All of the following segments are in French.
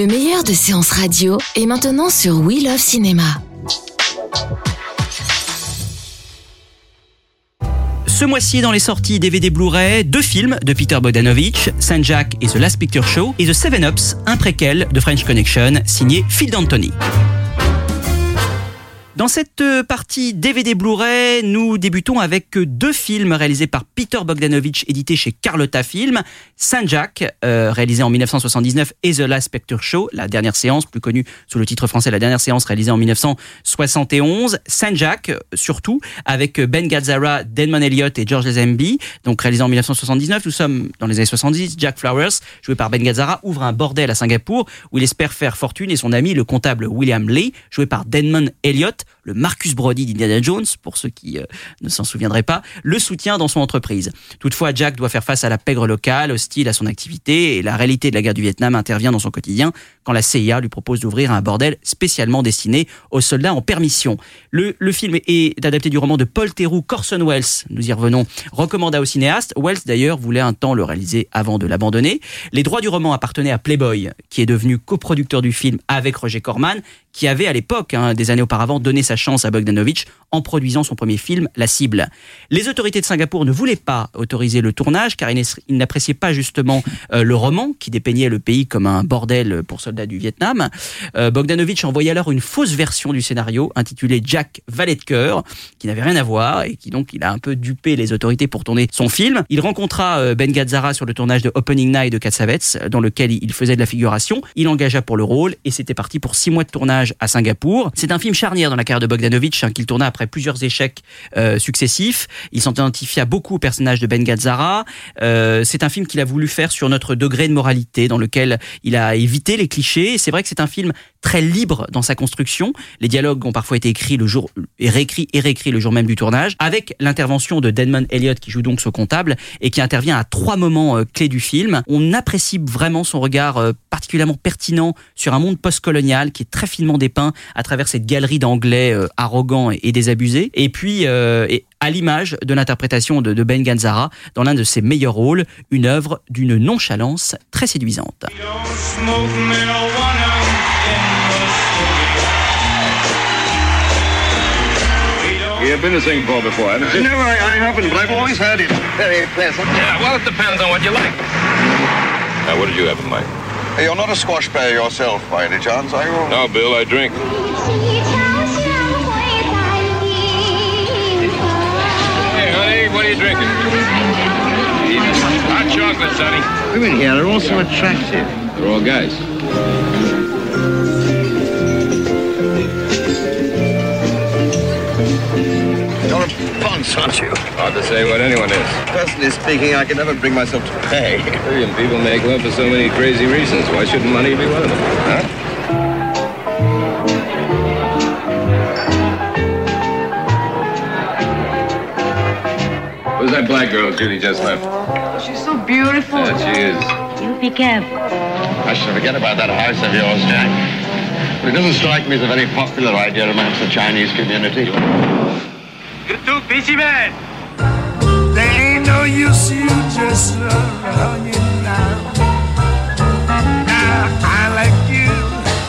Le meilleur de séances radio est maintenant sur We Love Cinéma. Ce mois-ci, dans les sorties DVD Blu-ray, deux films de Peter Bogdanovich, Saint Jack et The Last Picture Show, et The Seven Ups, un préquel de French Connection, signé Phil D'Antoni. Dans cette euh, partie DVD Blu-ray, nous débutons avec deux films réalisés par Peter Bogdanovich, édités chez Carlotta Film. Saint Jack, euh, réalisé en 1979, et The Last Picture Show, la dernière séance, plus connue sous le titre français La dernière séance, réalisée en 1971. Saint Jack, surtout, avec Ben Gazzara, Damon Elliott et George Lazenby, donc réalisé en 1979. Nous sommes dans les années 70. Jack Flowers, joué par Ben Gazzara, ouvre un bordel à Singapour où il espère faire fortune et son ami, le comptable William Lee, joué par Damon Elliott, le Marcus Brody d'Indiana Jones, pour ceux qui euh, ne s'en souviendraient pas, le soutient dans son entreprise. Toutefois, Jack doit faire face à la pègre locale, hostile à son activité, et la réalité de la guerre du Vietnam intervient dans son quotidien quand la CIA lui propose d'ouvrir un bordel spécialement destiné aux soldats en permission. Le, le film est adapté du roman de Paul Theroux, Corson Wells, nous y revenons, recommanda au cinéaste. Wells d'ailleurs voulait un temps le réaliser avant de l'abandonner. Les droits du roman appartenaient à Playboy, qui est devenu coproducteur du film avec Roger Corman, qui avait à l'époque, hein, des années auparavant, donné sa chance à Bogdanovich en produisant son premier film, La Cible. Les autorités de Singapour ne voulaient pas autoriser le tournage car ils n'appréciaient pas justement euh, le roman qui dépeignait le pays comme un bordel pour soldats du Vietnam. Euh, Bogdanovich envoyait alors une fausse version du scénario intitulée Jack Valet de cœur qui n'avait rien à voir et qui donc il a un peu dupé les autorités pour tourner son film. Il rencontra euh, Ben Gazzara sur le tournage de Opening Night de Katsavets dans lequel il faisait de la figuration. Il engagea pour le rôle et c'était parti pour six mois de tournage à Singapour. C'est un film charnière dans la carrière de Bogdanovich hein, qu'il tourna après plusieurs échecs euh, successifs. Il s'identifia beaucoup au personnage de Ben Gazzara. Euh, c'est un film qu'il a voulu faire sur notre degré de moralité, dans lequel il a évité les clichés. C'est vrai que c'est un film très libre dans sa construction. Les dialogues ont parfois été écrits le jour et réécrits et réécrits le jour même du tournage, avec l'intervention de Denman Elliott qui joue donc ce comptable et qui intervient à trois moments euh, clés du film. On apprécie vraiment son regard euh, particulièrement pertinent sur un monde postcolonial qui est très finement dépeint à travers cette galerie d'anglais euh, arrogants et, désabusés. Et puis, et à l'image de l'interprétation de, de Ben Gazzara dans l'un de ses meilleurs rôles, une œuvre d'une nonchalance très séduisante. You've been to Singapore before, haven't you? No, I, I haven't, but I've always heard it very pleasant. Yeah, well, it depends on what you like. Now, what did you have in mind? Hey, you're not a squash player yourself, by any chance, are you? No, Bill, I drink. Hey, honey, what are you drinking? Hot chocolate, Sonny. Women here are also attractive. They're all guys. You're a ponce, aren't you? Hard to say what anyone is. Personally speaking, I can never bring myself to pay. Million people make love for so many crazy reasons. Why shouldn't money be one of them? Huh? Who's that black girl Judy just left? Oh, she's so beautiful. Yeah, she is. You be careful. I should forget about that house of yours, Jack. But it doesn't strike me as a very popular idea amongst the Chinese community. You too, peachy man. There ain't no use you just running now. Now I like you,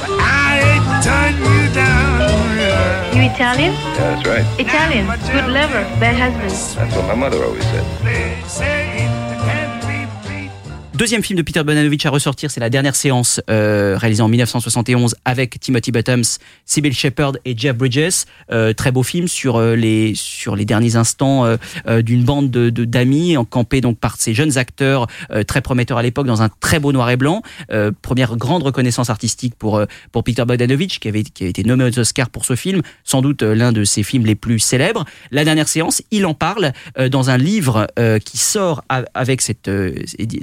but I ain't turn you down. You Italian? Yeah, that's right. Italian. Good lover, bad husband. That's what my mother always said. Deuxième film de Peter Bogdanovich à ressortir, c'est La dernière séance, euh, réalisée en 1971 avec Timothy Bottoms, Sybil Shepherd et Jeff Bridges. Euh, très beau film sur euh, les sur les derniers instants euh, d'une bande de d'amis encampés donc par ces jeunes acteurs très prometteurs à l'époque dans un très beau noir et blanc. Première grande reconnaissance artistique pour pour Peter Bogdanovich qui avait qui avait été nommé aux Oscars pour ce film, sans doute l'un de ses films les plus célèbres. La dernière séance, il en parle dans un livre qui sort avec cette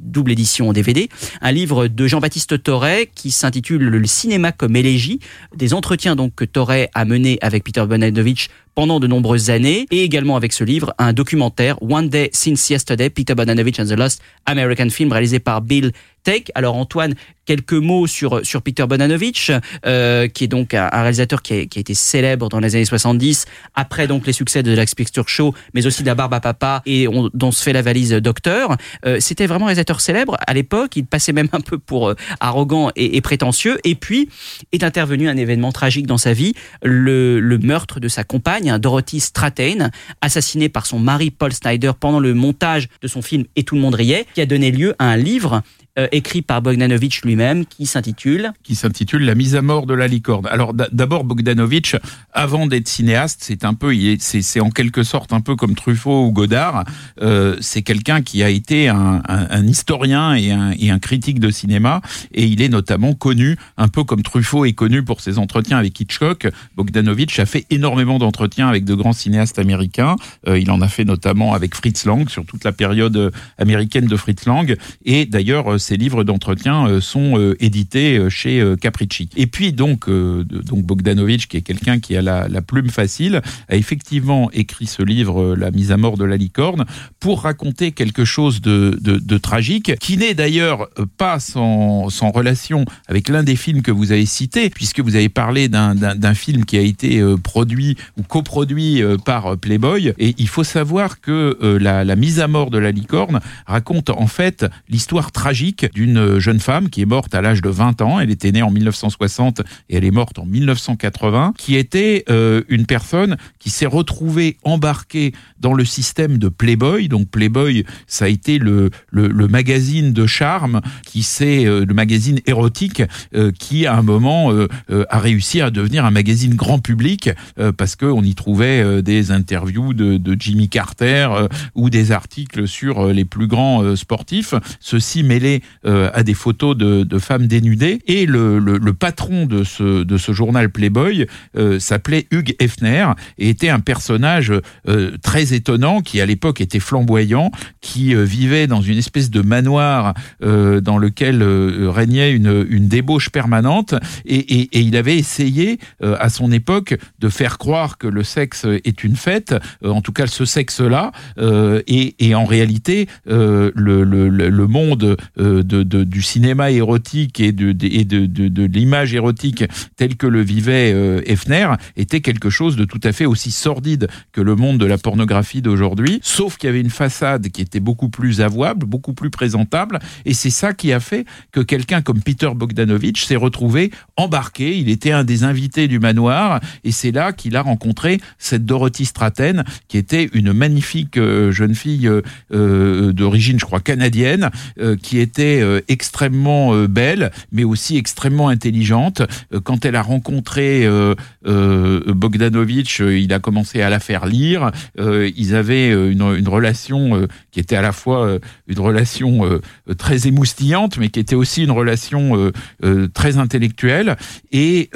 double édition en DVD, un livre de Jean-Baptiste Torret qui s'intitule Le cinéma comme élégie, des entretiens donc que Torret a menés avec Peter Bogdanovich pendant de nombreuses années, et également avec ce livre, un documentaire, One Day Since Yesterday, Peter Bogdanovich and the Lost American Film, réalisé par Bill Take. Alors Antoine, quelques mots sur, sur Peter Bogdanovich, euh, qui est donc un, réalisateur qui a, qui a été célèbre dans les années 70, après donc les succès de Lax Picture Show, mais aussi de La Barbe à Papa, et on, dont se fait la valise Docteur. Euh, C'était vraiment un réalisateur célèbre à l'époque, il passait même un peu pour euh, arrogant et, et prétentieux, et puis est intervenu un événement tragique dans sa vie, le, le meurtre de sa compagne, Dorothy Strathain, assassinée par son mari Paul Snyder pendant le montage de son film Et tout le monde riait, qui a donné lieu à un livre euh, écrit par Bogdanovich lui-même qui s'intitule qui s'intitule La mise à mort de la licorne. Alors d'abord Bogdanovich, avant d'être cinéaste, c'est un peu, c'est en quelque sorte un peu comme Truffaut ou Godard. Euh, c'est quelqu'un qui a été un historien et un, et un critique de cinéma, et il est notamment connu, un peu comme Truffaut est connu pour ses entretiens avec Hitchcock. Bogdanovich a fait énormément d'entretiens avec de grands cinéastes américains. Euh, il en a fait notamment avec Fritz Lang sur toute la période euh, américaine de Fritz Lang, et d'ailleurs euh, ses livres d'entretien sont édités chez Capricci. Et puis donc, donc Bogdanovich, qui est quelqu'un qui a la, plume facile, a effectivement écrit ce livre, La mise à mort de la licorne, pour raconter quelque chose de, de, tragique, qui n'est d'ailleurs pas sans, sans relation avec l'un des films que vous avez cité, puisque vous avez parlé d'un- film qui a été produit ou coproduit euh, par euh, Playboy. Et il faut savoir que euh, la, mise à mort de la licorne raconte en fait l'histoire tragique d'une jeune femme qui est morte à l'âge de 20 ans. Elle était née en 1960 et elle est morte en 1980, qui était une personne qui s'est retrouvée embarquée dans le système de Playboy. Donc Playboy, ça a été le, le, magazine de charme qui s'est le magazine érotique qui à un moment a réussi à devenir un magazine grand public parce que on y trouvait euh, des interviews de, Jimmy Carter euh, ou des articles sur euh, les plus grands sportifs. Ceci mêlé à des photos de, femmes dénudées et le, le, patron de ce de ce journal Playboy s'appelait Hugh Hefner et était un personnage très étonnant qui à l'époque était flamboyant, qui vivait dans une espèce de manoir dans lequel régnait une, une débauche permanente et, et, il avait essayé à son époque de faire croire que le sexe est une fête, euh, en tout cas ce sexe-là, euh, et, en réalité euh, le, le, le le monde de, de, du cinéma érotique et de, de, l'image érotique tel que le vivait Hefner était quelque chose de tout à fait aussi sordide que le monde de la pornographie d'aujourd'hui, sauf qu'il y avait une façade qui était beaucoup plus avouable, beaucoup plus présentable, et c'est ça qui a fait que quelqu'un comme Peter Bogdanovich s'est retrouvé embarqué, il était un des invités du manoir, et c'est là qu'il a rencontré cette Dorothy Strathain, qui était une magnifique euh, jeune fille euh, euh, d'origine, je crois, canadienne, qui était extrêmement belle, mais aussi extrêmement intelligente. Quand elle a rencontré Bogdanovich, il a commencé à la faire lire. Ils avaient une, relation qui était à la fois une relation très émoustillante, mais qui était aussi une relation très intellectuelle. Et,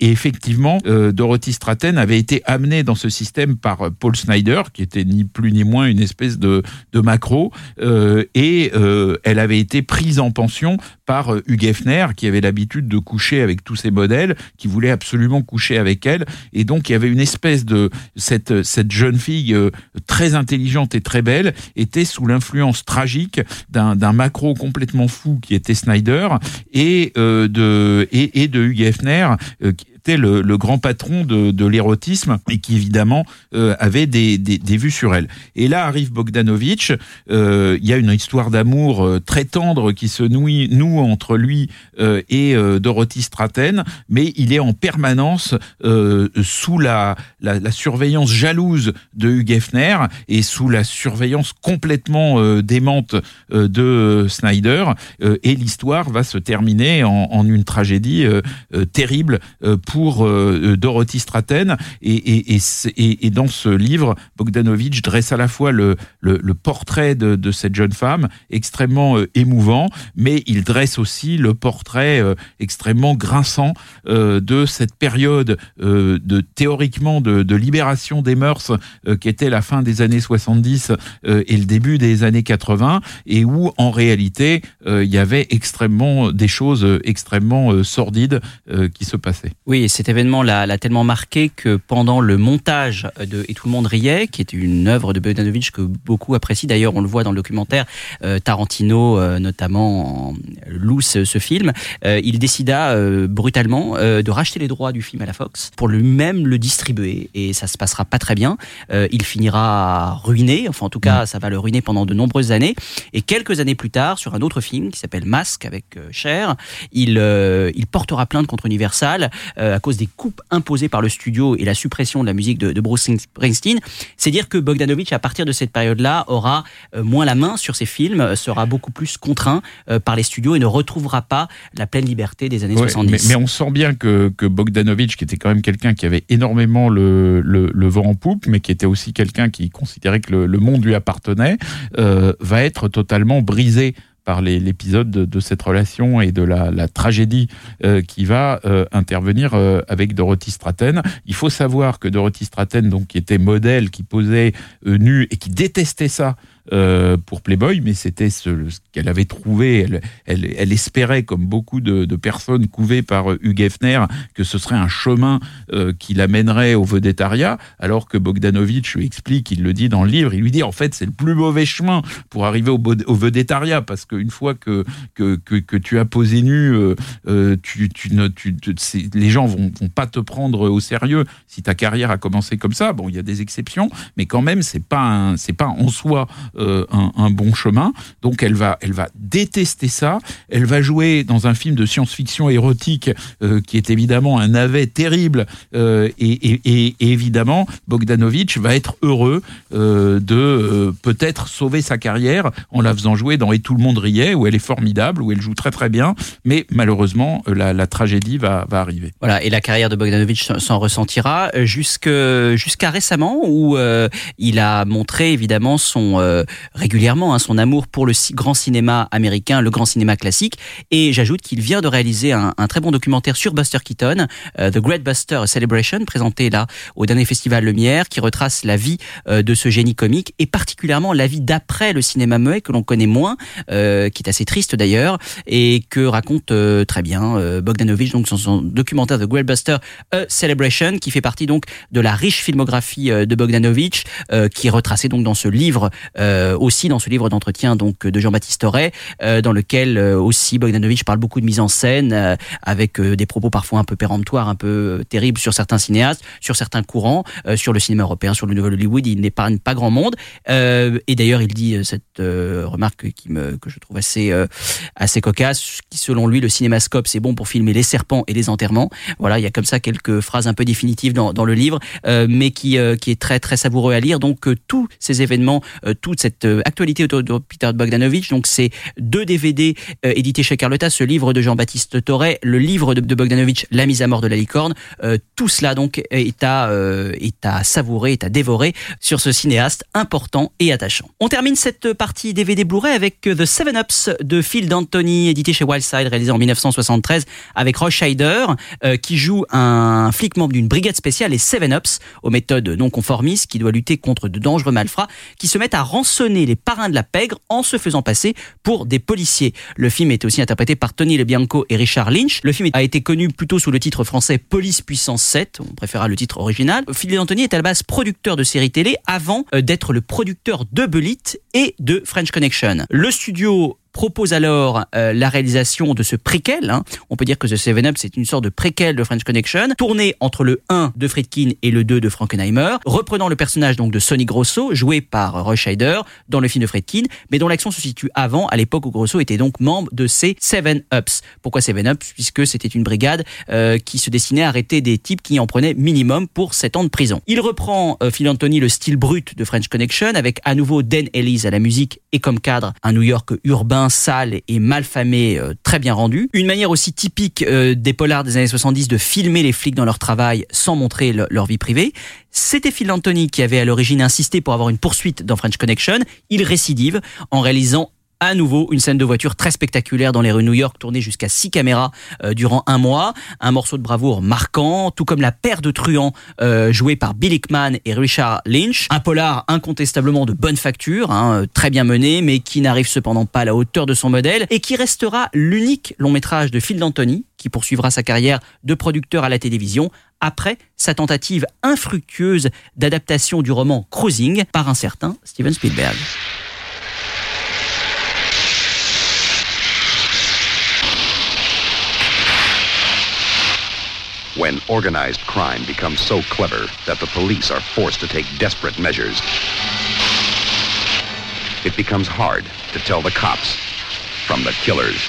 effectivement, Dorothy Strathain avait été amenée dans ce système par euh, Paul Snyder, qui était ni plus ni moins une espèce de, de macro, euh, et euh, elle avait été prise en pension par Hugh Hefner, qui avait l'habitude de coucher avec tous ses modèles, qui voulait absolument coucher avec elle, et donc il y avait une espèce de cette cette jeune fille très intelligente et très belle était sous l'influence tragique d'un macro complètement fou qui était Snyder et de et, et de Hugh Hefner était le, grand patron de, l'érotisme et qui évidemment euh, avait des, des, vues sur elle. Et là arrive Bogdanovich. euh, Il y a une histoire d'amour euh, très tendre qui se noue, noue entre lui et Dorothy Straten, mais il est en permanence sous la, la, la surveillance jalouse de Hugh Hefner et sous la surveillance complètement démente de Snyder. Et l'histoire va se terminer en, en une tragédie terrible pour euh, Dorothy Straten. Et, et, et, et- dans ce livre, Bogdanovich dresse à la fois le, le, le portrait de, de cette jeune femme, extrêmement euh, émouvant, mais il dresse aussi le portrait euh, extrêmement grinçant euh, de cette période euh, de théoriquement de, de libération des mœurs euh, qui était la fin des années 70 euh, et le début des années 80 et où en réalité euh, il y avait extrêmement des choses euh, extrêmement euh, sordides euh, qui se passaient. Oui, et cet événement l'a tellement marqué que pendant le montage de Et tout le monde riait, qui est une œuvre de Bogdanovich que beaucoup apprécient, d'ailleurs on le voit dans le documentaire, euh, Tarantino euh, notamment en- loue ce, ce film, euh, il décida brutalement de racheter les droits du film à la Fox pour lui-même le distribuer. Et ça se passera pas très bien. Il finira ruiné, enfin en tout cas ça va le ruiner pendant de nombreuses années. Et quelques années plus tard sur un autre film qui s'appelle Masque avec Cher, il, il portera plainte contre Universal euh, à cause des coupes imposées par le studio et la suppression de la musique de, de Bruce Springsteen. C'est dire que Bogdanovich, à partir de cette période-là, aura euh, moins la main sur ses films, euh, sera beaucoup plus contraint euh, par les studios et ne retrouvera pas la pleine liberté des années Ouais, 70. mais, mais on sent bien que, que Bogdanovich, qui était quand même quelqu'un qui avait énormément le, le, le vent en poupe, mais qui était aussi quelqu'un qui considérait que le, le monde lui appartenait, euh, va être totalement brisé par l'épisode de, cette relation et de la, tragédie euh, qui va euh, intervenir euh, avec Dorothy Straten. Il faut savoir que Dorothy Straten, donc qui était modèle, qui posait euh, nu et qui détestait ça euh, pour Playboy, mais c'était ce, qu'elle avait trouvé. Elle, espérait, comme beaucoup de, personnes couvées par euh, Hugh Hefner, que ce serait un chemin euh, qui l'amènerait au vedettariat, alors que Bogdanovich lui explique, il le dit dans le livre, il lui dit en fait c'est le plus mauvais chemin pour arriver au, au vedettariat, parce qu'une fois que, que, tu as posé nu, euh, les gens vont, vont pas te prendre au sérieux si ta carrière a commencé comme ça. Bon, il y a des exceptions, mais quand même c'est pas c'est pas en soi un, un bon chemin. Donc elle va, elle va détester ça. Elle va jouer dans un film de science-fiction érotique euh, qui est évidemment un navet terrible. euh, et, et- évidemment, Bogdanovich va être heureux euh, de euh, peut-être sauver sa carrière en la faisant jouer dans Et tout le monde riait, où elle est formidable, où elle joue très très bien. Mais malheureusement, euh, la, tragédie va, va arriver. Voilà, et la carrière de Bogdanovich s'en- s'en ressentira euh, jusqu'à récemment où euh, il a montré évidemment son euh, régulièrement hein, son amour pour le grand cinéma américain, le grand cinéma classique. Et j'ajoute qu'il vient de réaliser un, très bon documentaire sur Buster Keaton, euh, The Great Buster Celebration, présenté là au dernier festival Lumière, qui retrace la vie euh, de ce génie comique et particulièrement la vie d'après le cinéma muet que l'on connaît moins, euh, qui est assez triste d'ailleurs et que raconte euh, très bien euh, Bogdanovich donc dans son documentaire The Great Buster Celebration qui fait partie donc de la riche filmographie euh, de Bogdanovich euh, qui est retracée donc dans ce livre euh, aussi dans ce livre d'entretien donc de Jean-Baptiste Auré euh, dans lequel euh, aussi Bogdanovich parle beaucoup de mise en scène avec des propos parfois un peu péremptoires un peu terribles sur certains cinéastes sur certains courants sur le cinéma européen sur le nouvel Hollywood. Il n'épargne pas grand monde. Et d'ailleurs il dit cette remarque qui me que je trouve assez assez cocasse qui selon lui le cinémascope c'est bon pour filmer les serpents et les enterrements. Voilà il y a comme ça quelques phrases un peu définitives dans, dans le livre mais qui qui est très très savoureux à lire. Donc tous ces événements euh, toute cette euh, actualité autour de Peter Bogdanovich. Donc c'est deux DVD euh, édités chez Carlotta. Ce livre de Jean-Baptiste Torret le livre de, Bogdanovich La mise à mort de la licorne. Euh, tout cela donc est à euh, est à savourer est à dévorer sur ce cinéaste important et attachant. On termine cette partie DVD Blu-ray avec The Seven Ups de Phil D'Antoni, édité chez Wildside, réalisé en 1973, avec Roy Scheider, euh, qui joue un flic membre d'une brigade spéciale, les Seven Ups, aux méthodes non conformistes, qui doit lutter contre de dangereux malfrats, qui se mettent à rançonner les parrains de la pègre en se faisant passer pour des policiers. Le film est aussi interprété par Tony LeBianco et Richard Lynch. Le film a été connu plutôt sous le titre français Police Puissance 7, on préférera le titre original. Phil D'Antoni est à la base producteur de séries télé avant euh, d'être le producteur de Bullitt et de French Connection. Le studio propose alors euh, la réalisation de ce préquel. hein. On peut dire que The Seven Up, c'est une sorte de préquel de French Connection, tourné entre le 1 de Friedkin et le 2 de Frankenheimer, reprenant le personnage donc de Sonny Grosso, joué par Roy Scheider dans le film de Friedkin, mais dont l'action se situe avant, à l'époque où Grosso était donc membre de ces Seven Ups. Pourquoi Seven Ups? Puisque c'était une brigade euh, qui se destinait à arrêter des types qui en prenaient minimum pour 7 ans de prison. Il reprend, euh, Phil Anthony, le style brut de French Connection, avec à nouveau Dan Ellis à la musique et comme cadre un New York urbain, sale et malfamé, euh, très bien rendu. Une manière aussi typique euh, des polars des années 70 de filmer les flics dans leur travail sans montrer le- leur vie privée. C'était Phil Anthony qui avait à l'origine insisté pour avoir une poursuite dans French Connection. Il récidive en réalisant à nouveau une scène de voiture très spectaculaire dans les rues New York, tournée jusqu'à six caméras euh, durant un mois. Un morceau de bravoure marquant, tout comme la paire de truands euh, jouée par Bill Hickman et Richard Lynch. Un polar incontestablement de bonne facture, hein, euh, très bien mené, mais qui n'arrive cependant pas à la hauteur de son modèle et qui restera l'unique long métrage de Phil D'Antoni, qui poursuivra sa carrière de producteur à la télévision après sa tentative infructueuse d'adaptation du roman Cruising par un certain Steven Spielberg. When organized crime becomes so clever that the police are forced to take desperate measures, it becomes hard to tell the cops from the killers.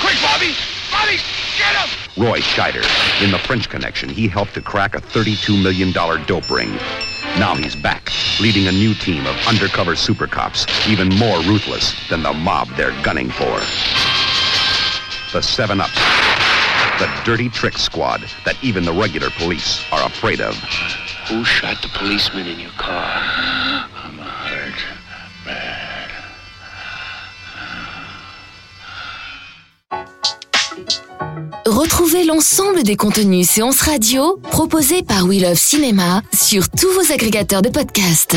Quick, Bobby! Bobby, get him! Roy Scheider, in The French Connection, he helped to crack a $32 million dope ring. Now he's back, leading a new team of undercover super cops, even more ruthless than the mob they're gunning for. The Seven Ups. The dirty trick squad that even the regular police are afraid of. Who shot the policeman in your car? I'm hurt. Bad. Retrouvez l'ensemble des contenus séances radio proposés par We Love Cinéma sur tous vos agrégateurs de podcasts.